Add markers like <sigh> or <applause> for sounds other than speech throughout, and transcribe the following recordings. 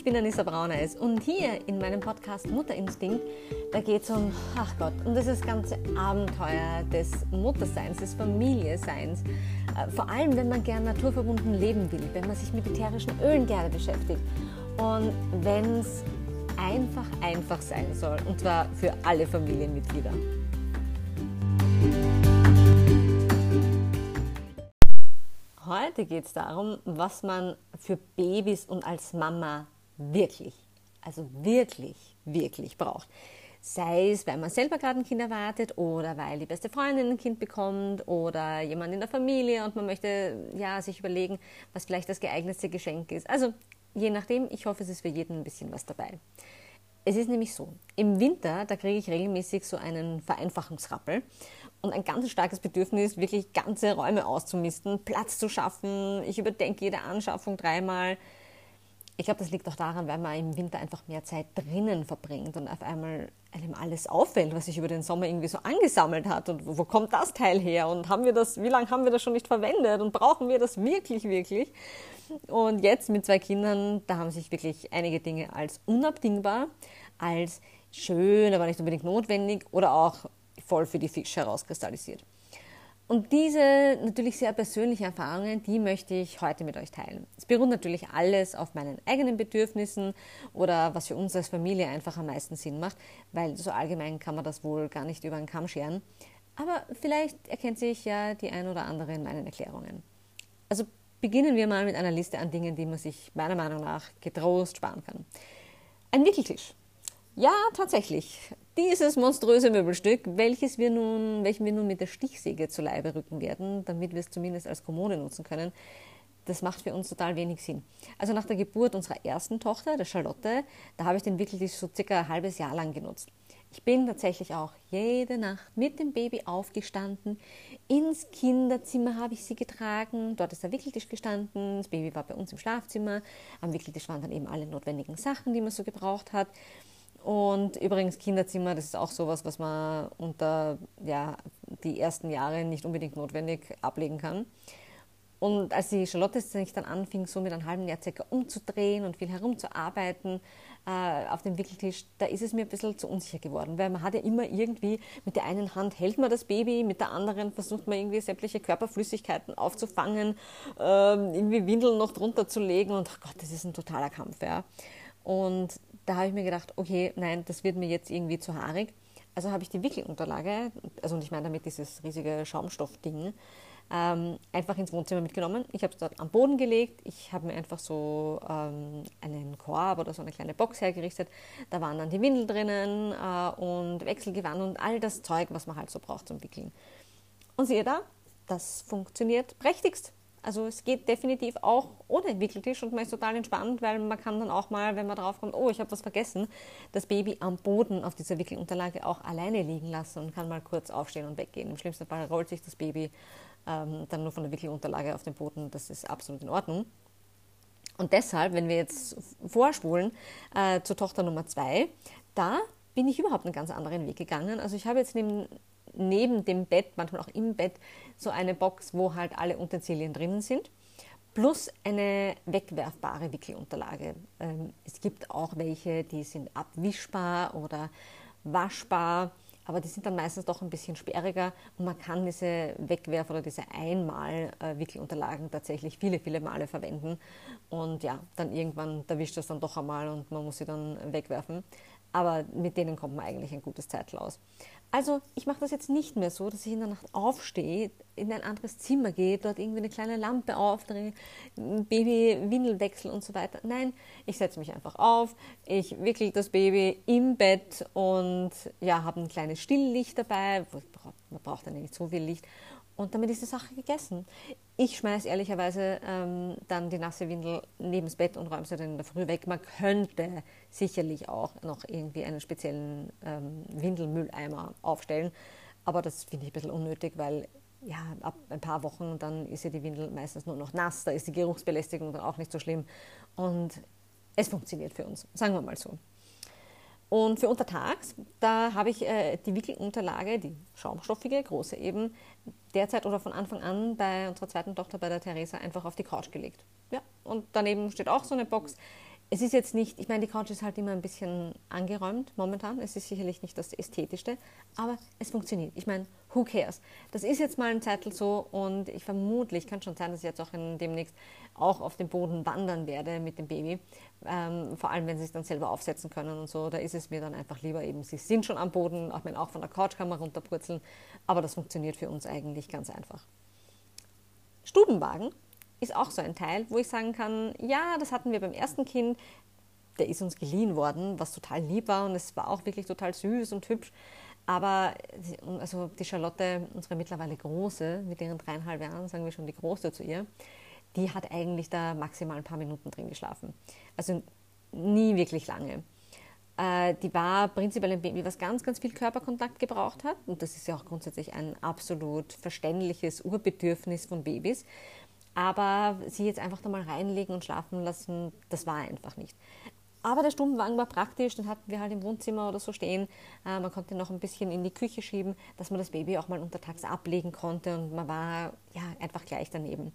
ich bin Anissa Brauneis und hier in meinem Podcast Mutterinstinkt, da geht es um, ach Gott, um dieses ganze Abenteuer des Mutterseins, des Familieseins. Äh, vor allem, wenn man gern naturverbunden leben will, wenn man sich mit ätherischen Ölen gerne beschäftigt und wenn es einfach einfach sein soll und zwar für alle Familienmitglieder. Heute geht es darum, was man für Babys und als Mama wirklich, also wirklich, wirklich braucht. Sei es, weil man selber gerade ein Kind erwartet oder weil die beste Freundin ein Kind bekommt oder jemand in der Familie und man möchte ja, sich überlegen, was vielleicht das geeignetste Geschenk ist. Also je nachdem, ich hoffe, es ist für jeden ein bisschen was dabei. Es ist nämlich so, im Winter, da kriege ich regelmäßig so einen Vereinfachungsrappel und ein ganz starkes Bedürfnis, wirklich ganze Räume auszumisten, Platz zu schaffen. Ich überdenke jede Anschaffung dreimal. Ich glaube, das liegt auch daran, weil man im Winter einfach mehr Zeit drinnen verbringt und auf einmal einem alles auffällt, was sich über den Sommer irgendwie so angesammelt hat und wo kommt das Teil her und haben wir das, wie lange haben wir das schon nicht verwendet und brauchen wir das wirklich, wirklich? Und jetzt mit zwei Kindern, da haben sich wirklich einige Dinge als unabdingbar, als schön, aber nicht unbedingt notwendig oder auch voll für die Fisch herauskristallisiert. Und diese natürlich sehr persönlichen Erfahrungen, die möchte ich heute mit euch teilen. Es beruht natürlich alles auf meinen eigenen Bedürfnissen oder was für uns als Familie einfach am meisten Sinn macht, weil so allgemein kann man das wohl gar nicht über einen Kamm scheren. Aber vielleicht erkennt sich ja die ein oder andere in meinen Erklärungen. Also beginnen wir mal mit einer Liste an Dingen, die man sich meiner Meinung nach getrost sparen kann. Ein Wickeltisch. Ja, tatsächlich. Dieses monströse Möbelstück, welches wir nun, welchen wir nun mit der Stichsäge zu Leibe rücken werden, damit wir es zumindest als Kommode nutzen können, das macht für uns total wenig Sinn. Also nach der Geburt unserer ersten Tochter, der Charlotte, da habe ich den Wickeltisch so circa ein halbes Jahr lang genutzt. Ich bin tatsächlich auch jede Nacht mit dem Baby aufgestanden. Ins Kinderzimmer habe ich sie getragen. Dort ist der Wickeltisch gestanden. Das Baby war bei uns im Schlafzimmer. Am Wickeltisch waren dann eben alle notwendigen Sachen, die man so gebraucht hat. Und übrigens Kinderzimmer, das ist auch sowas, was man unter ja, die ersten Jahre nicht unbedingt notwendig ablegen kann. Und als die Charlotte sich dann anfing, so mit einem halben Jahr circa umzudrehen und viel herumzuarbeiten äh, auf dem Wickeltisch, da ist es mir ein bisschen zu unsicher geworden, weil man hat ja immer irgendwie, mit der einen Hand hält man das Baby, mit der anderen versucht man irgendwie sämtliche Körperflüssigkeiten aufzufangen, äh, irgendwie Windeln noch drunter zu legen und ach Gott, das ist ein totaler Kampf, ja. Und da habe ich mir gedacht, okay, nein, das wird mir jetzt irgendwie zu haarig. Also habe ich die Wickelunterlage, also und ich meine damit dieses riesige Schaumstoffding, ähm, einfach ins Wohnzimmer mitgenommen. Ich habe es dort am Boden gelegt. Ich habe mir einfach so ähm, einen Korb oder so eine kleine Box hergerichtet. Da waren dann die Windel drinnen äh, und Wechselgewand und all das Zeug, was man halt so braucht zum Wickeln. Und siehe da, das funktioniert prächtigst. Also es geht definitiv auch ohne Wickeltisch und man ist total entspannt, weil man kann dann auch mal, wenn man drauf kommt, oh, ich habe was vergessen, das Baby am Boden auf dieser Wickelunterlage auch alleine liegen lassen und kann mal kurz aufstehen und weggehen. Im schlimmsten Fall rollt sich das Baby ähm, dann nur von der Wickelunterlage auf den Boden. Das ist absolut in Ordnung. Und deshalb, wenn wir jetzt vorspulen äh, zur Tochter Nummer zwei, da bin ich überhaupt einen ganz anderen Weg gegangen. Also ich habe jetzt neben neben dem Bett, manchmal auch im Bett, so eine Box, wo halt alle Utensilien drinnen sind. Plus eine wegwerfbare Wickelunterlage. Ähm, es gibt auch welche, die sind abwischbar oder waschbar, aber die sind dann meistens doch ein bisschen sperriger und man kann diese Wegwerf- oder diese Einmal-Wickelunterlagen tatsächlich viele, viele Male verwenden. Und ja, dann irgendwann erwischt das dann doch einmal und man muss sie dann wegwerfen. Aber mit denen kommt man eigentlich ein gutes Zeitl aus. Also ich mache das jetzt nicht mehr so, dass ich in der Nacht aufstehe, in ein anderes Zimmer gehe, dort irgendwie eine kleine Lampe aufdrehe, Baby Windelwechsel und so weiter. Nein, ich setze mich einfach auf, ich wickel das Baby im Bett und ja, habe ein kleines Stilllicht dabei. Man braucht dann nicht so viel Licht und damit ist die Sache gegessen. Ich schmeiße ehrlicherweise ähm, dann die nasse Windel neben das Bett und räume sie dann in der Früh weg. Man könnte sicherlich auch noch irgendwie einen speziellen ähm, Windelmülleimer aufstellen, aber das finde ich ein bisschen unnötig, weil ja, ab ein paar Wochen dann ist ja die Windel meistens nur noch nass, da ist die Geruchsbelästigung dann auch nicht so schlimm und es funktioniert für uns, sagen wir mal so. Und für untertags, da habe ich äh, die Wickelunterlage, die schaumstoffige, große eben, derzeit oder von Anfang an bei unserer zweiten Tochter, bei der Theresa, einfach auf die Couch gelegt. Ja, und daneben steht auch so eine Box. Es ist jetzt nicht, ich meine, die Couch ist halt immer ein bisschen angeräumt momentan. Es ist sicherlich nicht das Ästhetischste, aber es funktioniert. Ich meine, who cares? Das ist jetzt mal ein Zeitl so und ich vermutlich, kann schon sein, dass ich jetzt auch in, demnächst auch auf dem Boden wandern werde mit dem Baby. Ähm, vor allem, wenn sie es dann selber aufsetzen können und so. Da ist es mir dann einfach lieber eben, sie sind schon am Boden, auch wenn auch von der Couch kann man runterpurzeln. Aber das funktioniert für uns eigentlich ganz einfach. Stubenwagen ist auch so ein Teil, wo ich sagen kann, ja, das hatten wir beim ersten Kind, der ist uns geliehen worden, was total lieb war und es war auch wirklich total süß und hübsch. Aber also die Charlotte, unsere mittlerweile große, mit ihren dreieinhalb Jahren, sagen wir schon die große zu ihr, die hat eigentlich da maximal ein paar Minuten drin geschlafen. Also nie wirklich lange. Äh, die war prinzipiell ein Baby, was ganz, ganz viel Körperkontakt gebraucht hat. Und das ist ja auch grundsätzlich ein absolut verständliches Urbedürfnis von Babys. Aber sie jetzt einfach da mal reinlegen und schlafen lassen, das war einfach nicht. Aber der Stubenwagen war praktisch, den hatten wir halt im Wohnzimmer oder so stehen. Äh, man konnte noch ein bisschen in die Küche schieben, dass man das Baby auch mal untertags ablegen konnte und man war ja einfach gleich daneben.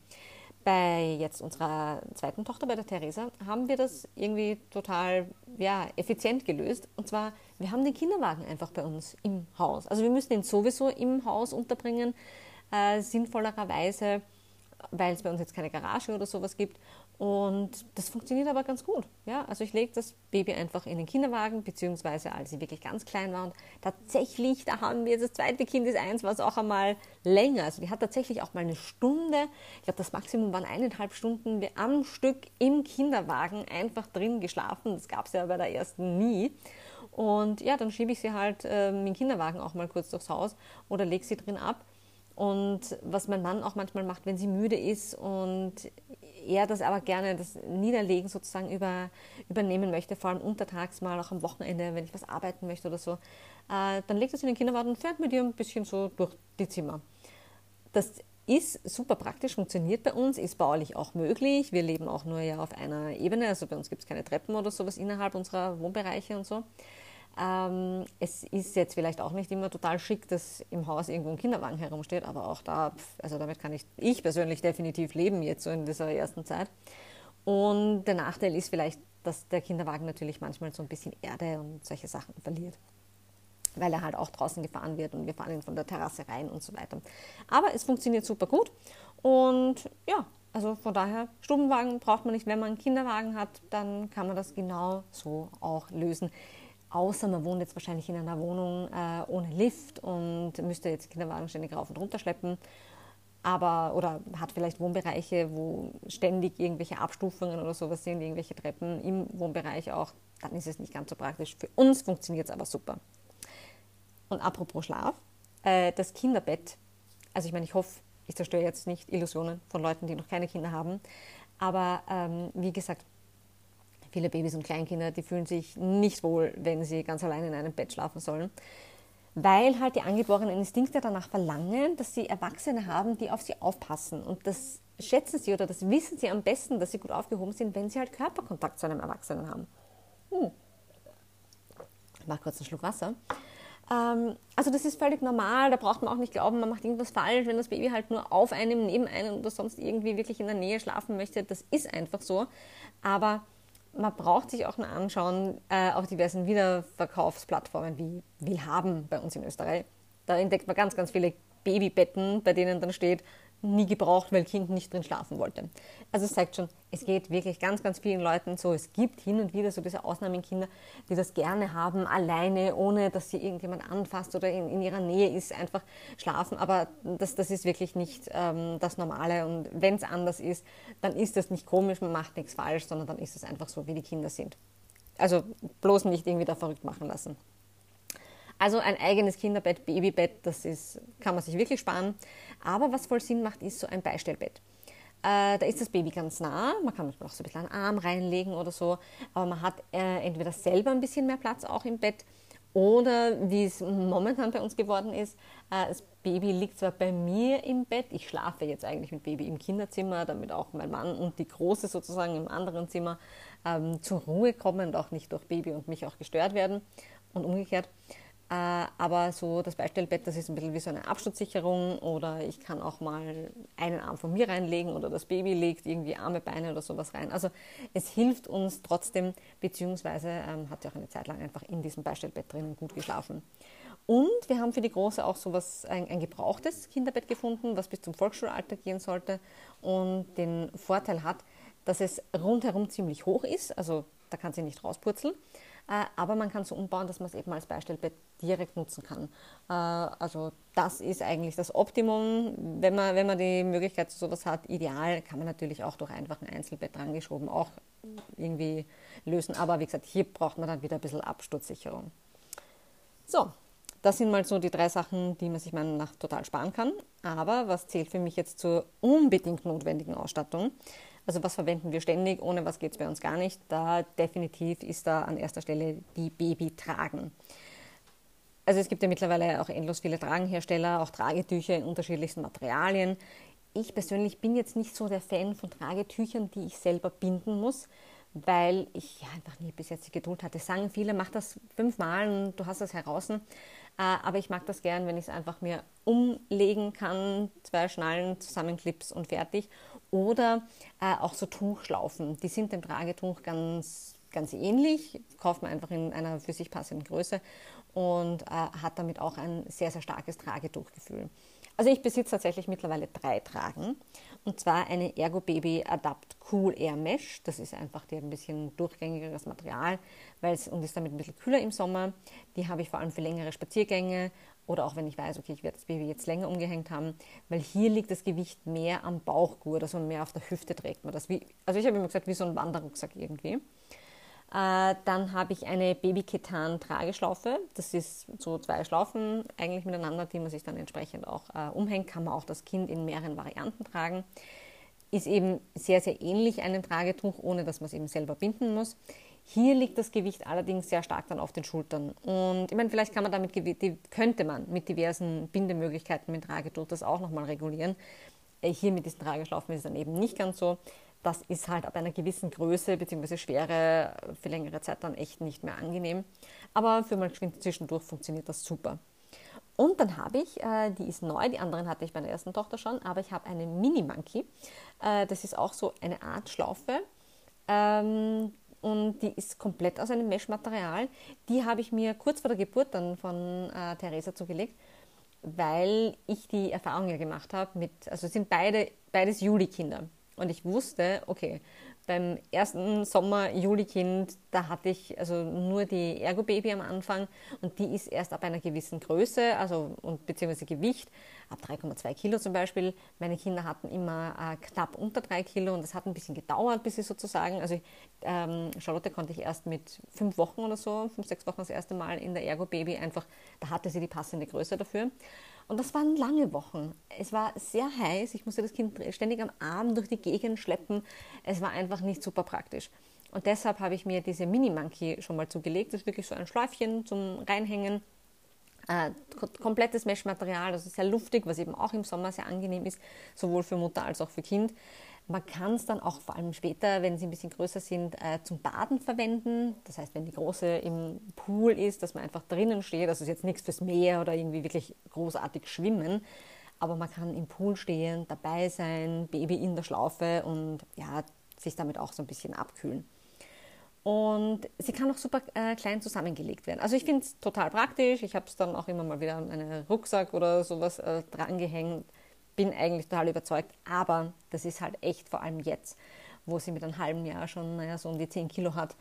Bei jetzt unserer zweiten Tochter, bei der Theresa, haben wir das irgendwie total ja, effizient gelöst. Und zwar, wir haben den Kinderwagen einfach bei uns im Haus. Also wir müssen ihn sowieso im Haus unterbringen, äh, sinnvollerweise weil es bei uns jetzt keine Garage oder sowas gibt. Und das funktioniert aber ganz gut. Ja? Also ich lege das Baby einfach in den Kinderwagen, beziehungsweise als sie wirklich ganz klein war. Und tatsächlich, da haben wir jetzt das zweite Kind ist eins, was auch einmal länger. Also die hat tatsächlich auch mal eine Stunde, ich glaube das Maximum waren eineinhalb Stunden am Stück im Kinderwagen einfach drin geschlafen. Das gab es ja bei der ersten nie. Und ja, dann schiebe ich sie halt äh, dem Kinderwagen auch mal kurz durchs Haus oder lege sie drin ab. Und was mein Mann auch manchmal macht, wenn sie müde ist und er das aber gerne, das Niederlegen sozusagen über, übernehmen möchte, vor allem untertags mal, auch am Wochenende, wenn ich was arbeiten möchte oder so, äh, dann legt er sie in den Kinderwagen und fährt mit ihr ein bisschen so durch die Zimmer. Das ist super praktisch, funktioniert bei uns, ist baulich auch möglich. Wir leben auch nur ja auf einer Ebene, also bei uns gibt es keine Treppen oder sowas innerhalb unserer Wohnbereiche und so. Ähm, es ist jetzt vielleicht auch nicht immer total schick, dass im Haus irgendwo ein Kinderwagen herumsteht, aber auch da, also damit kann ich, ich persönlich definitiv leben jetzt so in dieser ersten Zeit. Und der Nachteil ist vielleicht, dass der Kinderwagen natürlich manchmal so ein bisschen Erde und solche Sachen verliert, weil er halt auch draußen gefahren wird und wir fahren ihn von der Terrasse rein und so weiter. Aber es funktioniert super gut und ja, also von daher, Stubenwagen braucht man nicht. Wenn man einen Kinderwagen hat, dann kann man das genau so auch lösen. Außer man wohnt jetzt wahrscheinlich in einer Wohnung äh, ohne Lift und müsste jetzt Kinderwagen ständig rauf und runter schleppen. Aber, oder hat vielleicht Wohnbereiche, wo ständig irgendwelche Abstufungen oder sowas sind, irgendwelche Treppen im Wohnbereich auch, dann ist es nicht ganz so praktisch. Für uns funktioniert es aber super. Und apropos Schlaf, äh, das Kinderbett, also ich meine, ich hoffe, ich zerstöre jetzt nicht Illusionen von Leuten, die noch keine Kinder haben, aber ähm, wie gesagt, Viele Babys und Kleinkinder, die fühlen sich nicht wohl, wenn sie ganz allein in einem Bett schlafen sollen, weil halt die angeborenen Instinkte danach verlangen, dass sie Erwachsene haben, die auf sie aufpassen. Und das schätzen sie oder das wissen sie am besten, dass sie gut aufgehoben sind, wenn sie halt Körperkontakt zu einem Erwachsenen haben. Hm. Ich mache kurz einen Schluck Wasser. Ähm, also das ist völlig normal, da braucht man auch nicht glauben, man macht irgendwas falsch, wenn das Baby halt nur auf einem, neben einem oder sonst irgendwie wirklich in der Nähe schlafen möchte. Das ist einfach so. Aber man braucht sich auch mal anschauen äh, auf diversen Wiederverkaufsplattformen wie Willhaben bei uns in Österreich. Da entdeckt man ganz, ganz viele Babybetten, bei denen dann steht, nie gebraucht, weil Kind nicht drin schlafen wollte. Also es zeigt schon, es geht wirklich ganz, ganz vielen Leuten so. Es gibt hin und wieder so diese Ausnahmekinder, die das gerne haben, alleine, ohne dass sie irgendjemand anfasst oder in, in ihrer Nähe ist, einfach schlafen. Aber das, das ist wirklich nicht ähm, das Normale. Und wenn es anders ist, dann ist das nicht komisch, man macht nichts falsch, sondern dann ist es einfach so, wie die Kinder sind. Also bloß nicht irgendwie da verrückt machen lassen. Also ein eigenes Kinderbett, Babybett, das ist, kann man sich wirklich sparen. Aber was voll Sinn macht, ist so ein Beistellbett. Äh, da ist das Baby ganz nah, man kann auch so ein bisschen einen Arm reinlegen oder so, aber man hat äh, entweder selber ein bisschen mehr Platz auch im Bett oder wie es momentan bei uns geworden ist, äh, das Baby liegt zwar bei mir im Bett, ich schlafe jetzt eigentlich mit Baby im Kinderzimmer, damit auch mein Mann und die Große sozusagen im anderen Zimmer ähm, zur Ruhe kommen und auch nicht durch Baby und mich auch gestört werden und umgekehrt. Äh, aber so das Beistellbett, das ist ein bisschen wie so eine Absturzsicherung oder ich kann auch mal einen Arm von mir reinlegen oder das Baby legt irgendwie Arme, Beine oder sowas rein. Also es hilft uns trotzdem, beziehungsweise ähm, hat ja auch eine Zeit lang einfach in diesem Beistellbett drinnen gut geschlafen. Und wir haben für die Große auch sowas, ein, ein gebrauchtes Kinderbett gefunden, was bis zum Volksschulalter gehen sollte und den Vorteil hat, dass es rundherum ziemlich hoch ist, also da kann sie nicht rauspurzeln äh, aber man kann so umbauen, dass man es eben als Beistellbett direkt nutzen kann. Äh, also das ist eigentlich das Optimum. Wenn man, wenn man die Möglichkeit zu sowas hat, ideal, kann man natürlich auch durch einfach ein Einzelbett drangeschoben auch irgendwie lösen. Aber wie gesagt, hier braucht man dann wieder ein bisschen Absturzsicherung. So, das sind mal so die drei Sachen, die man sich meiner Nach total sparen kann. Aber was zählt für mich jetzt zur unbedingt notwendigen Ausstattung? Also was verwenden wir ständig, ohne was geht es bei uns gar nicht. Da definitiv ist da an erster Stelle die Babytragen. Also es gibt ja mittlerweile auch endlos viele Tragenhersteller, auch Tragetücher in unterschiedlichsten Materialien. Ich persönlich bin jetzt nicht so der Fan von Tragetüchern, die ich selber binden muss, weil ich einfach nie bis jetzt die Geduld hatte. Sagen viele, mach das fünfmal und du hast das heraus. Äh, aber ich mag das gern, wenn ich es einfach mir umlegen kann, zwei Schnallen, Zusammenclips und fertig. Oder äh, auch so Tuchschlaufen, die sind dem Tragetuch ganz, ganz ähnlich, kauft man einfach in einer für sich passenden Größe und äh, hat damit auch ein sehr, sehr starkes Tragetuchgefühl. Also ich besitze tatsächlich mittlerweile drei Tragen und zwar eine Ergo Baby Adapt Cool Air Mesh. Das ist einfach ein bisschen durchgängigeres Material weil und ist damit ein bisschen kühler im Sommer. Die habe ich vor allem für längere Spaziergänge oder auch wenn ich weiß, okay, ich werde das Baby jetzt länger umgehängt haben, weil hier liegt das Gewicht mehr am Bauchgurt, also mehr auf der Hüfte trägt man das. Wie, also ich habe immer gesagt, wie so ein Wanderrucksack irgendwie. Äh, dann habe ich eine Baby-Ketan-Trageschlaufe. Das ist so zwei Schlaufen eigentlich miteinander, die man sich dann entsprechend auch äh, umhängt. Kann man auch das Kind in mehreren Varianten tragen. Ist eben sehr, sehr ähnlich einem Tragetuch, ohne dass man es eben selber binden muss. Hier liegt das Gewicht allerdings sehr stark dann auf den Schultern. Und ich meine, vielleicht kann man damit, könnte man mit diversen Bindemöglichkeiten mit Tragetuch das auch nochmal regulieren. Äh, hier mit diesen Trageschlaufen ist es dann eben nicht ganz so. Das ist halt ab einer gewissen Größe bzw. Schwere für längere Zeit dann echt nicht mehr angenehm. Aber für mal geschwind zwischendurch funktioniert das super. Und dann habe ich, äh, die ist neu, die anderen hatte ich bei der ersten Tochter schon, aber ich habe eine Mini Monkey. Äh, das ist auch so eine Art Schlaufe. Ähm, und die ist komplett aus einem Meshmaterial. Die habe ich mir kurz vor der Geburt dann von äh, Theresa zugelegt, weil ich die Erfahrung ja gemacht habe mit, also sind beide, beides Juli-Kinder. Und ich wusste, okay, beim ersten Sommer-Juli-Kind, da hatte ich also nur die Ergo-Baby am Anfang und die ist erst ab einer gewissen Größe, also und beziehungsweise Gewicht, ab 3,2 Kilo zum Beispiel. Meine Kinder hatten immer äh, knapp unter 3 Kilo und das hat ein bisschen gedauert, bis sie sozusagen, also ähm, Charlotte konnte ich erst mit fünf Wochen oder so, fünf, sechs Wochen das erste Mal in der Ergo-Baby einfach, da hatte sie die passende Größe dafür. Und das waren lange Wochen. Es war sehr heiß. Ich musste das Kind ständig am Arm durch die Gegend schleppen. Es war einfach nicht super praktisch. Und deshalb habe ich mir diese Mini-Monkey schon mal zugelegt. Das ist wirklich so ein Schläufchen zum Reinhängen. Äh, komplettes Meshmaterial, also sehr luftig, was eben auch im Sommer sehr angenehm ist, sowohl für Mutter als auch für Kind. Man kann es dann auch vor allem später, wenn sie ein bisschen größer sind, äh, zum Baden verwenden. Das heißt, wenn die Große im Pool ist, dass man einfach drinnen steht. Das ist jetzt nichts fürs Meer oder irgendwie wirklich großartig schwimmen. Aber man kann im Pool stehen, dabei sein, Baby in der Schlaufe und ja, sich damit auch so ein bisschen abkühlen. Und sie kann auch super äh, klein zusammengelegt werden. Also ich finde es total praktisch. Ich habe es dann auch immer mal wieder an einen Rucksack oder sowas äh, drangehängt bin eigentlich total überzeugt, aber das ist halt echt vor allem jetzt, wo sie mit einem halben Jahr schon naja, so um die 10 Kilo hat,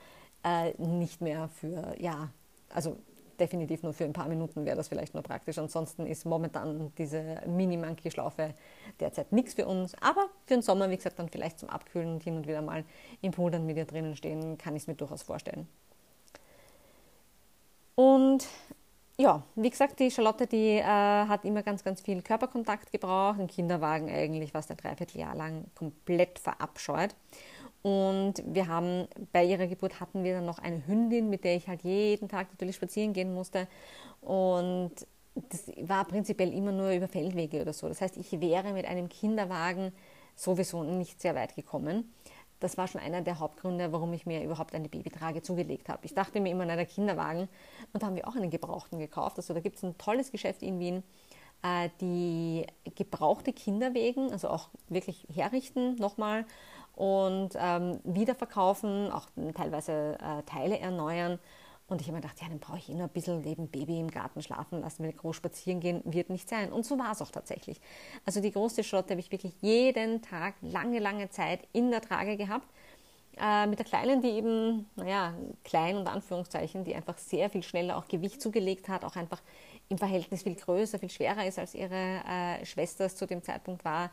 äh, nicht mehr für, ja, also definitiv nur für ein paar Minuten wäre das vielleicht nur praktisch. Ansonsten ist momentan diese Mini-Monkey-Schlaufe derzeit nichts für uns. Aber für den Sommer, wie gesagt, dann vielleicht zum Abkühlen und hin und wieder mal im Pool dann mit ihr drinnen stehen, kann ich es mir durchaus vorstellen. Und ja, wie gesagt, die Charlotte, die äh, hat immer ganz, ganz viel Körperkontakt gebraucht. Im Kinderwagen eigentlich es ein Dreivierteljahr lang komplett verabscheut. Und wir haben bei ihrer Geburt hatten wir dann noch eine Hündin, mit der ich halt jeden Tag natürlich spazieren gehen musste. Und das war prinzipiell immer nur über Feldwege oder so. Das heißt, ich wäre mit einem Kinderwagen sowieso nicht sehr weit gekommen. Das war schon einer der Hauptgründe, warum ich mir überhaupt eine Babytrage zugelegt habe. Ich dachte mir immer, na, der Kinderwagen, und da haben wir auch einen Gebrauchten gekauft. Also da gibt es ein tolles Geschäft in Wien, äh, die gebrauchte Kinderwegen, also auch wirklich herrichten nochmal und ähm, wiederverkaufen, auch teilweise äh, Teile erneuern. Und ich habe mir gedacht, ja, dann brauche ich eh nur ein bisschen neben Baby im Garten schlafen lassen, ich groß spazieren gehen, wird nicht sein. Und so war es auch tatsächlich. Also die große Schrotte habe ich wirklich jeden Tag lange, lange Zeit in der Trage gehabt. Äh, mit der Kleinen, die eben, naja, klein und Anführungszeichen, die einfach sehr viel schneller auch Gewicht zugelegt hat, auch einfach im Verhältnis viel größer, viel schwerer ist, als ihre äh, Schwester es zu dem Zeitpunkt war.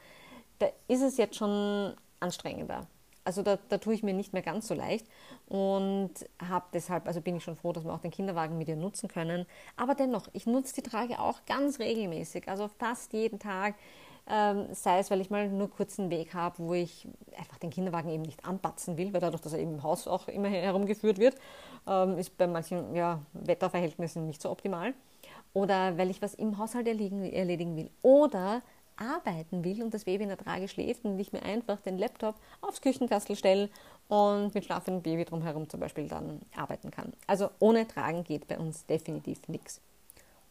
Da ist es jetzt schon anstrengender. Also da, da tue ich mir nicht mehr ganz so leicht und habe deshalb, also bin ich schon froh, dass wir auch den Kinderwagen mit ihr nutzen können. Aber dennoch, ich nutze die Trage auch ganz regelmäßig, also fast jeden Tag. Ähm, sei es, weil ich mal nur kurz einen Weg habe, wo ich einfach den Kinderwagen eben nicht anpatzen will, weil dadurch, dass er eben im Haus auch immer herumgeführt wird, ähm, ist bei manchen ja, Wetterverhältnissen nicht so optimal. Oder weil ich was im Haushalt erledigen, erledigen will. Oder arbeiten will und das Baby in der Trage schläft und ich mir einfach den Laptop aufs Küchenkastel stelle und mit schlafendem Baby drumherum zum Beispiel dann arbeiten kann. Also ohne Tragen geht bei uns definitiv nichts.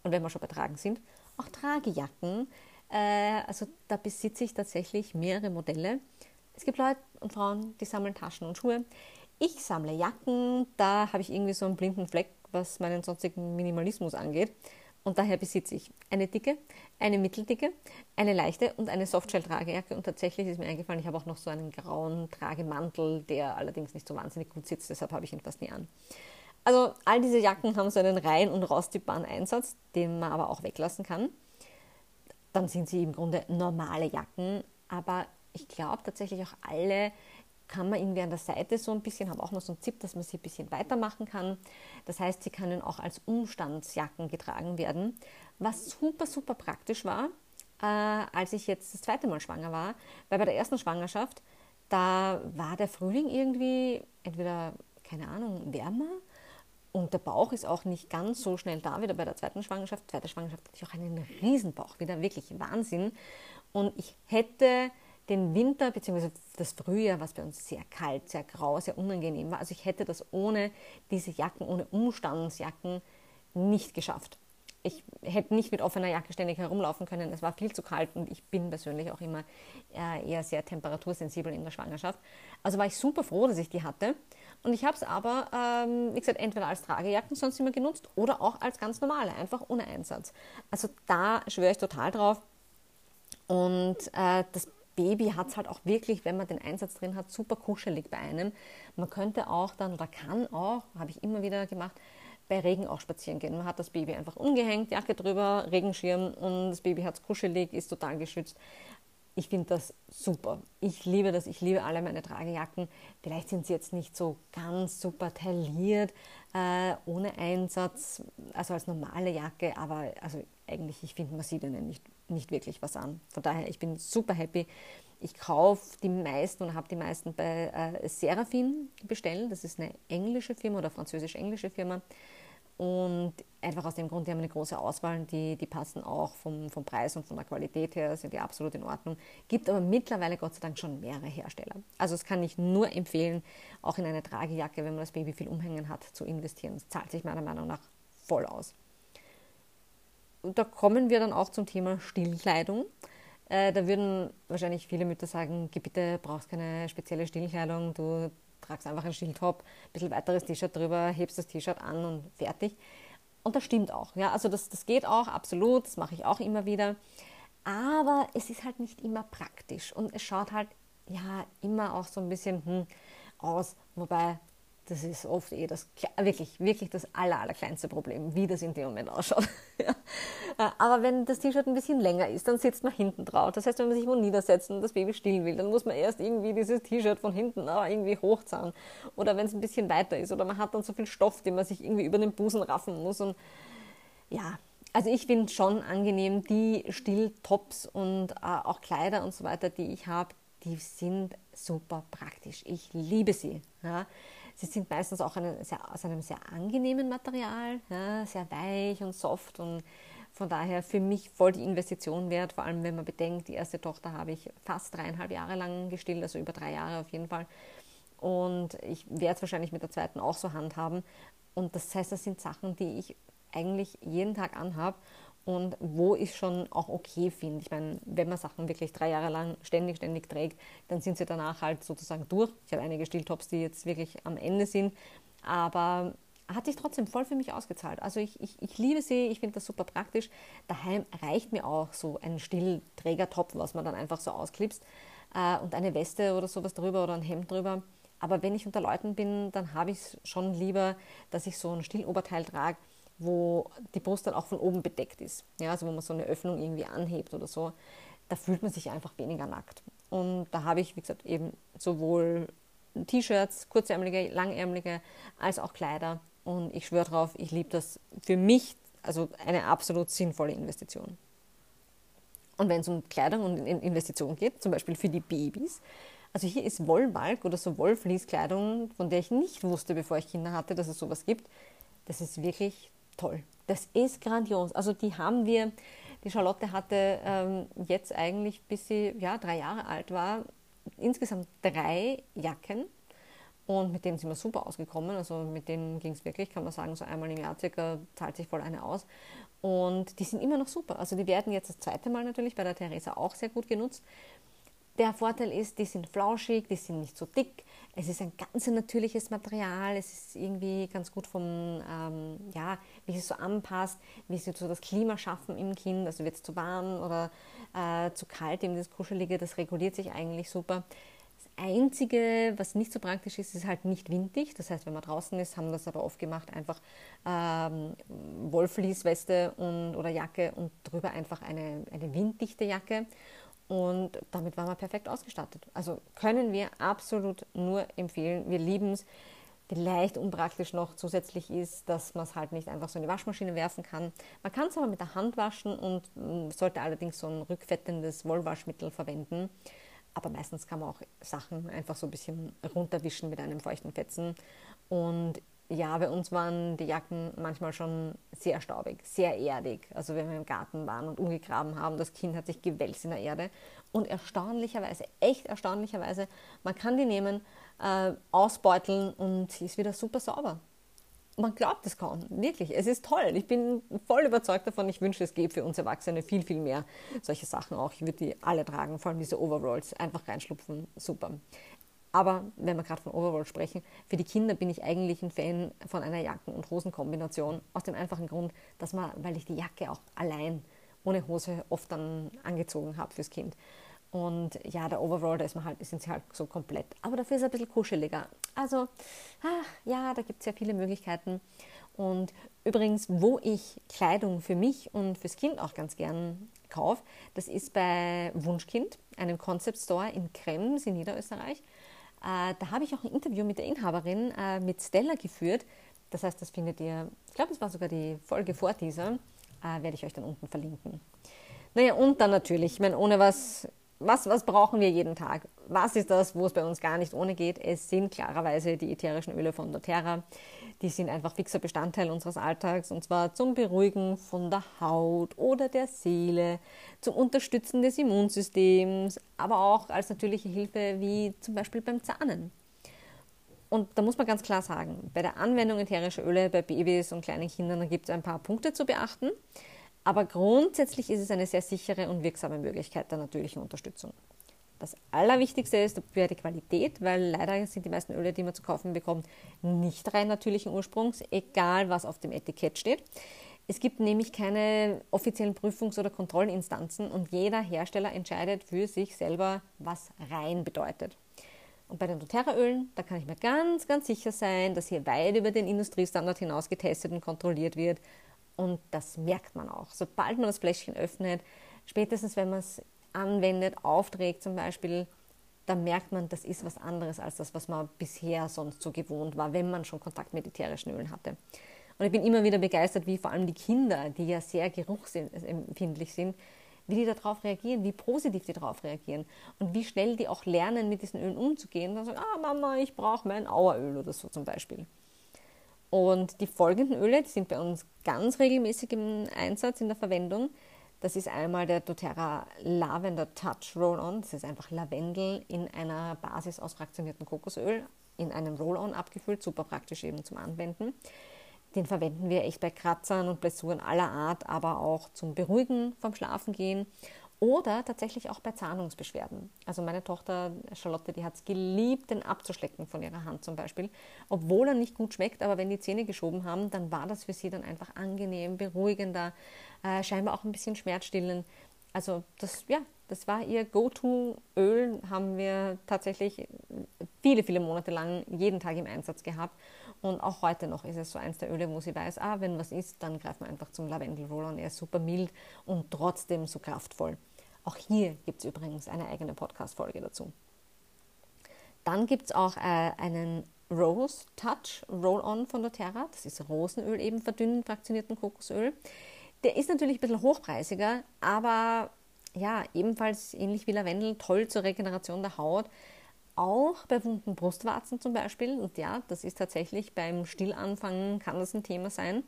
Und wenn wir schon bei Tragen sind, auch Tragejacken. Äh, also da besitze ich tatsächlich mehrere Modelle. Es gibt Leute und Frauen, die sammeln Taschen und Schuhe. Ich sammle Jacken, da habe ich irgendwie so einen blinden Fleck, was meinen sonstigen Minimalismus angeht. Und daher besitze ich eine dicke, eine mitteldicke, eine leichte und eine Softshell-Tragejacke. Und tatsächlich ist mir eingefallen, ich habe auch noch so einen grauen Tragemantel, der allerdings nicht so wahnsinnig gut sitzt, deshalb habe ich ihn fast nie an. Also all diese Jacken haben so einen rein- und rausziehbaren Einsatz, den man aber auch weglassen kann. Dann sind sie im Grunde normale Jacken, aber ich glaube tatsächlich auch alle kann man irgendwie an der Seite so ein bisschen, haben auch noch so ein Zip, dass man sie ein bisschen weitermachen kann. Das heißt, sie können auch als Umstandsjacken getragen werden, was super, super praktisch war, äh, als ich jetzt das zweite Mal schwanger war, weil bei der ersten Schwangerschaft, da war der Frühling irgendwie entweder, keine Ahnung, wärmer und der Bauch ist auch nicht ganz so schnell da wie bei der zweiten Schwangerschaft. Zweite Schwangerschaft hatte ich auch einen Riesenbauch, wieder wirklich Wahnsinn. Und ich hätte den Winter bzw. das Frühjahr, was bei uns sehr kalt, sehr grau, sehr unangenehm war. Also ich hätte das ohne diese Jacken, ohne Umstandsjacken nicht geschafft. Ich hätte nicht mit offener Jacke ständig herumlaufen können. Es war viel zu kalt und ich bin persönlich auch immer äh, eher sehr temperatursensibel in der Schwangerschaft. Also war ich super froh, dass ich die hatte. Und ich habe es aber, ähm, wie gesagt, entweder als Tragejacken sonst immer genutzt oder auch als ganz normale, einfach ohne Einsatz. Also da schwöre ich total drauf. Und äh, das Baby hat es halt auch wirklich, wenn man den Einsatz drin hat, super kuschelig bei einem. Man könnte auch dann oder kann auch, habe ich immer wieder gemacht, bei Regen auch spazieren gehen. Man hat das Baby einfach umgehängt, Jacke drüber, Regenschirm und das Baby hat es kuschelig, ist total geschützt. Ich finde das super. Ich liebe das. Ich liebe alle meine Tragejacken. Vielleicht sind sie jetzt nicht so ganz super tailliert, äh, ohne Einsatz, also als normale Jacke, aber also eigentlich, ich finde, man sieht ihnen nicht, nicht wirklich was an. Von daher, ich bin super happy. Ich kaufe die meisten und habe die meisten bei äh, Serafin bestellt. Das ist eine englische Firma oder französisch-englische Firma. Und einfach aus dem Grund, die haben eine große Auswahl, die, die passen auch vom, vom Preis und von der Qualität her, sind die absolut in Ordnung. Gibt aber mittlerweile Gott sei Dank schon mehrere Hersteller. Also es kann ich nur empfehlen, auch in eine Tragejacke, wenn man das Baby viel umhängen hat, zu investieren. Das zahlt sich meiner Meinung nach voll aus. Da kommen wir dann auch zum Thema Stillkleidung. Äh, da würden wahrscheinlich viele Mütter sagen, geh bitte, brauchst keine spezielle Stillkleidung, du tragst einfach einen Stilltop, ein bisschen weiteres T-Shirt drüber, hebst das T-Shirt an und fertig. Und das stimmt auch. Ja? Also das, das geht auch, absolut, das mache ich auch immer wieder. Aber es ist halt nicht immer praktisch und es schaut halt ja immer auch so ein bisschen hm, aus. Wobei das ist oft eh das wirklich, wirklich das aller, allerkleinste Problem, wie das in dem Moment ausschaut. <laughs> ja. Äh, aber wenn das T-Shirt ein bisschen länger ist, dann sitzt man hinten drauf. Das heißt, wenn man sich wo niedersetzt und das Baby still will, dann muss man erst irgendwie dieses T-Shirt von hinten ah, irgendwie hochzahlen. Oder wenn es ein bisschen weiter ist. Oder man hat dann so viel Stoff, den man sich irgendwie über den Busen raffen muss. Und ja, also ich finde schon angenehm, die Stilltops und äh, auch Kleider und so weiter, die ich habe, die sind super praktisch. Ich liebe sie. Ja. Sie sind meistens auch eine, sehr, aus einem sehr angenehmen Material, ja, sehr weich und soft und von daher für mich voll die Investition wert, vor allem wenn man bedenkt, die erste Tochter habe ich fast dreieinhalb Jahre lang gestillt, also über drei Jahre auf jeden Fall. und ich werde es wahrscheinlich mit der zweiten auch so handhaben. Und das heißt, das sind Sachen, die ich eigentlich jeden Tag anhabe und wo ich schon auch okay finde. Ich meine, wenn man Sachen wirklich drei Jahre lang ständig, ständig trägt, dann sind sie danach halt sozusagen durch. Ich habe einige Stilltops, die jetzt wirklich am Ende sind, aber hat sich trotzdem voll für mich ausgezahlt. Also ich, ich, ich liebe sie, ich finde das super praktisch. Daheim reicht mir auch so ein Stillträgertopf, was man dann einfach so ausklipst äh, und eine Weste oder sowas drüber oder ein Hemd drüber. Aber wenn ich unter Leuten bin, dann habe ich es schon lieber, dass ich so ein Stilloberteil trage, wo die Brust dann auch von oben bedeckt ist. Ja, also wo man so eine Öffnung irgendwie anhebt oder so. Da fühlt man sich einfach weniger nackt. Und da habe ich, wie gesagt, eben sowohl T-Shirts, kurzärmelige, langärmelige, als auch Kleider. Und ich schwöre drauf, ich liebe das für mich, also eine absolut sinnvolle Investition. Und wenn es um Kleidung und Investitionen geht, zum Beispiel für die Babys, also hier ist Wollbalg oder so Wollfließkleidung, von der ich nicht wusste, bevor ich Kinder hatte, dass es sowas gibt. Das ist wirklich toll. Das ist grandios. Also die haben wir, die Charlotte hatte ähm, jetzt eigentlich, bis sie ja, drei Jahre alt war, insgesamt drei Jacken. Und mit denen sind wir super ausgekommen. Also mit denen ging es wirklich, kann man sagen, so einmal im Jahr circa zahlt sich voll eine aus. Und die sind immer noch super. Also die werden jetzt das zweite Mal natürlich bei der Theresa auch sehr gut genutzt. Der Vorteil ist, die sind flauschig, die sind nicht so dick. Es ist ein ganz natürliches Material. Es ist irgendwie ganz gut vom, ähm, ja, wie es so anpasst, wie sie so das Klima schaffen im Kind. Also wird es zu warm oder äh, zu kalt, eben das Kuschelige, das reguliert sich eigentlich super. Das Einzige, was nicht so praktisch ist, ist halt nicht windig. Das heißt, wenn man draußen ist, haben das aber oft gemacht, einfach ähm, Wollfließweste und, oder Jacke und drüber einfach eine, eine winddichte Jacke. Und damit waren wir perfekt ausgestattet. Also können wir absolut nur empfehlen. Wir lieben es. Vielleicht unpraktisch noch zusätzlich ist, dass man es halt nicht einfach so in die Waschmaschine werfen kann. Man kann es aber mit der Hand waschen und mm, sollte allerdings so ein rückfettendes Wollwaschmittel verwenden. Aber meistens kann man auch Sachen einfach so ein bisschen runterwischen mit einem feuchten Fetzen. Und ja, bei uns waren die Jacken manchmal schon sehr staubig, sehr erdig. Also wenn wir im Garten waren und umgegraben haben, das Kind hat sich gewälzt in der Erde. Und erstaunlicherweise, echt erstaunlicherweise, man kann die nehmen, äh, ausbeuteln und sie ist wieder super sauber. Man glaubt es kaum, wirklich. Es ist toll. Ich bin voll überzeugt davon. Ich wünsche, es gäbe für uns Erwachsene viel, viel mehr solche Sachen auch. Ich würde die alle tragen, vor allem diese Overalls. Einfach reinschlupfen, super. Aber wenn wir gerade von Overall sprechen, für die Kinder bin ich eigentlich ein Fan von einer Jacken- und Hosenkombination. Aus dem einfachen Grund, dass man, weil ich die Jacke auch allein ohne Hose oft dann angezogen habe fürs Kind. Und ja, der Overall, da ist man halt, sind sie halt so komplett. Aber dafür ist er ein bisschen kuscheliger. Also, ah, ja, da gibt es ja viele Möglichkeiten. Und übrigens, wo ich Kleidung für mich und fürs Kind auch ganz gern kaufe, das ist bei Wunschkind, einem Concept Store in Krems in Niederösterreich. Äh, da habe ich auch ein Interview mit der Inhaberin, äh, mit Stella, geführt. Das heißt, das findet ihr, ich glaube, es war sogar die Folge vor dieser, äh, werde ich euch dann unten verlinken. Naja, und dann natürlich, ich meine, ohne was, was, was brauchen wir jeden Tag? Was ist das, wo es bei uns gar nicht ohne geht? Es sind klarerweise die ätherischen Öle von doTERRA die sind einfach fixer Bestandteil unseres Alltags und zwar zum Beruhigen von der Haut oder der Seele, zum Unterstützen des Immunsystems, aber auch als natürliche Hilfe wie zum Beispiel beim Zahnen. Und da muss man ganz klar sagen, bei der Anwendung ätherischer Öle bei Babys und kleinen Kindern gibt es ein paar Punkte zu beachten, aber grundsätzlich ist es eine sehr sichere und wirksame Möglichkeit der natürlichen Unterstützung. Das Allerwichtigste ist die Qualität, weil leider sind die meisten Öle, die man zu kaufen bekommt, nicht rein natürlichen Ursprungs, egal was auf dem Etikett steht. Es gibt nämlich keine offiziellen Prüfungs- oder Kontrollinstanzen und jeder Hersteller entscheidet für sich selber, was rein bedeutet. Und bei den doTERRA-Ölen, da kann ich mir ganz, ganz sicher sein, dass hier weit über den Industriestandard hinaus getestet und kontrolliert wird. Und das merkt man auch. Sobald man das Fläschchen öffnet, spätestens wenn man es anwendet, aufträgt zum Beispiel, dann merkt man, das ist was anderes als das, was man bisher sonst so gewohnt war, wenn man schon Kontakt mit ätherischen Ölen hatte. Und ich bin immer wieder begeistert, wie vor allem die Kinder, die ja sehr geruchsempfindlich sind, wie die darauf reagieren, wie positiv die darauf reagieren und wie schnell die auch lernen, mit diesen Ölen umzugehen. Dann sagen, ah Mama, ich brauche mein Aueröl oder so zum Beispiel. Und die folgenden Öle, die sind bei uns ganz regelmäßig im Einsatz, in der Verwendung. Das ist einmal der doTERRA Lavender Touch Roll-On. Das ist einfach Lavendel in einer Basis aus fraktioniertem Kokosöl. in einem Roll-On abgefüllt, super praktisch eben zum Anwenden. Den verwenden wir echt bei Kratzern und Blessuren aller Art, aber auch zum Beruhigen vom Schlafengehen oder tatsächlich auch bei Zahnungsbeschwerden. Also meine Tochter Charlotte, die hat es geliebt, den abzuschlecken von ihrer Hand zum Beispiel. Obwohl er nicht gut schmeckt, aber wenn die Zähne geschoben haben, dann war das für sie dann einfach angenehm, beruhigender, äh, scheinbar auch ein bisschen schmerzstillend. Also das, ja, das war ihr Go-To-Öl, haben wir tatsächlich viele, viele Monate lang jeden Tag im Einsatz gehabt. Und auch heute noch ist es so eins der Öle, wo sie weiß, ah, wenn was ist, dann greift man einfach zum Lavendel-Roller und er ist super mild und trotzdem so kraftvoll. Auch hier gibt es übrigens eine eigene Podcast-Folge dazu. Dann gibt es auch äh, einen Rose Touch Roll-On von doTERRA. Das ist Rosenöl, eben verdünnt fraktionierten Kokosöl. Der ist natürlich ein bisschen hochpreisiger, aber ja, ebenfalls ähnlich wie Lavendel, toll zur Regeneration der Haut. Auch bei wunden Brustwarzen zum Beispiel. Und ja, das ist tatsächlich beim Stillanfangen kann das ein Thema sein.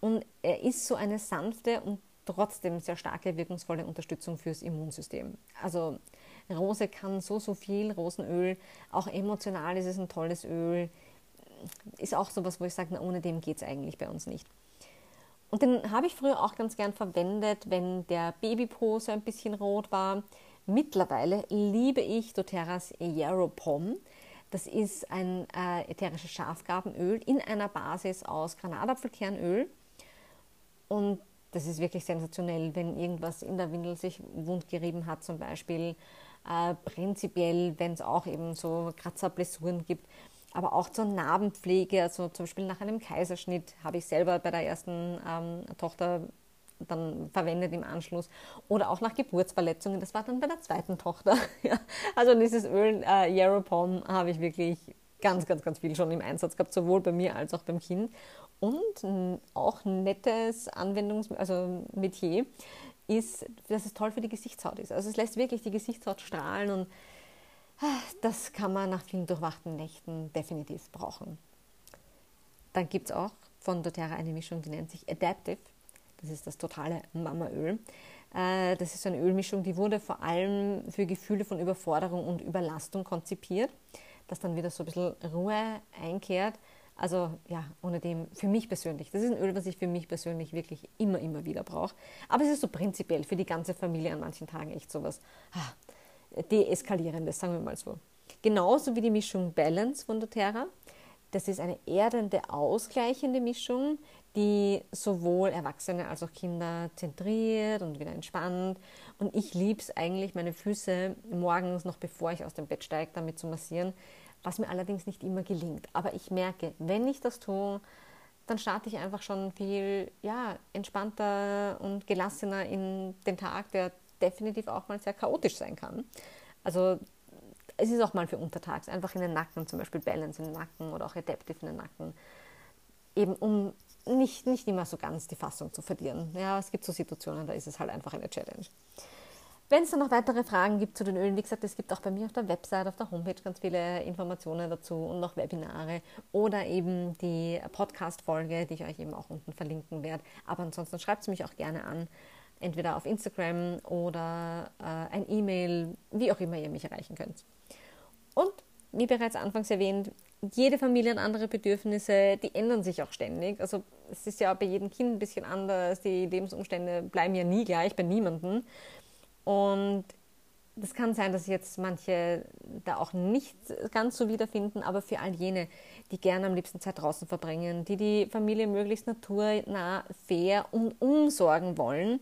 Und er ist so eine sanfte und trotzdem sehr starke, wirkungsvolle Unterstützung fürs Immunsystem. Also Rose kann so, so viel, Rosenöl, auch emotional ist es ein tolles Öl, ist auch sowas, wo ich sage, na, ohne dem geht es eigentlich bei uns nicht. Und den habe ich früher auch ganz gern verwendet, wenn der Babypo so ein bisschen rot war. Mittlerweile liebe ich doTERRAs Pom. Das ist ein äh, ätherisches Schafgarbenöl in einer Basis aus Granatapfelkernöl. Und das ist wirklich sensationell, wenn irgendwas in der Windel sich wundgerieben hat zum Beispiel. Äh, prinzipiell, wenn es auch eben so Kratzerblessuren gibt, aber auch zur Narbenpflege, also zum Beispiel nach einem Kaiserschnitt habe ich selber bei der ersten ähm, Tochter dann verwendet im Anschluss oder auch nach Geburtsverletzungen. Das war dann bei der zweiten Tochter. <laughs> ja. Also dieses Öl äh, Yarrow Palm habe ich wirklich ganz, ganz, ganz viel schon im Einsatz gehabt, sowohl bei mir als auch beim Kind. Und auch nettes Anwendungs-, also Metier ist, dass es toll für die Gesichtshaut ist. Also es lässt wirklich die Gesichtshaut strahlen und ah, das kann man nach vielen durchwachten Nächten definitiv brauchen. Dann gibt es auch von doTERRA eine Mischung, die nennt sich Adaptive. Das ist das totale Mamaöl. Äh, das ist eine Ölmischung, die wurde vor allem für Gefühle von Überforderung und Überlastung konzipiert, dass dann wieder so ein bisschen Ruhe einkehrt also ja, ohne dem, für mich persönlich, das ist ein Öl, was ich für mich persönlich wirklich immer, immer wieder brauche. Aber es ist so prinzipiell für die ganze Familie an manchen Tagen echt sowas ah, deeskalierendes, sagen wir mal so. Genauso wie die Mischung Balance von doTERRA. Das ist eine erdende, ausgleichende Mischung, die sowohl Erwachsene als auch Kinder zentriert und wieder entspannt. Und ich liebe es eigentlich, meine Füße morgens, noch bevor ich aus dem Bett steige, damit zu massieren, was mir allerdings nicht immer gelingt. Aber ich merke, wenn ich das tue, dann starte ich einfach schon viel ja, entspannter und gelassener in den Tag, der definitiv auch mal sehr chaotisch sein kann. Also es ist auch mal für untertags, einfach in den Nacken, zum Beispiel Balance in den Nacken oder auch Adaptive in den Nacken, eben um nicht, nicht immer so ganz die Fassung zu verlieren. Ja, es gibt so Situationen, da ist es halt einfach eine Challenge. Wenn es dann noch weitere Fragen gibt zu den Ölen, wie gesagt, es gibt auch bei mir auf der Website, auf der Homepage ganz viele Informationen dazu und noch Webinare oder eben die Podcast-Folge, die ich euch eben auch unten verlinken werde. Aber ansonsten schreibt es mich auch gerne an, entweder auf Instagram oder äh, ein E-Mail, wie auch immer ihr mich erreichen könnt. Und wie bereits anfangs erwähnt, jede Familie hat andere Bedürfnisse, die ändern sich auch ständig. Also es ist ja bei jedem Kind ein bisschen anders, die Lebensumstände bleiben ja nie gleich bei niemandem. Und das kann sein, dass jetzt manche da auch nicht ganz so wiederfinden, aber für all jene, die gerne am liebsten Zeit draußen verbringen, die die Familie möglichst naturnah, fair und umsorgen wollen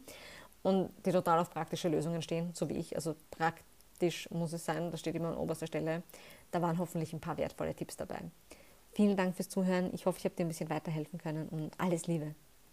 und die total auf praktische Lösungen stehen, so wie ich. Also praktisch muss es sein, das steht immer an oberster Stelle. Da waren hoffentlich ein paar wertvolle Tipps dabei. Vielen Dank fürs Zuhören. Ich hoffe, ich habe dir ein bisschen weiterhelfen können und alles Liebe.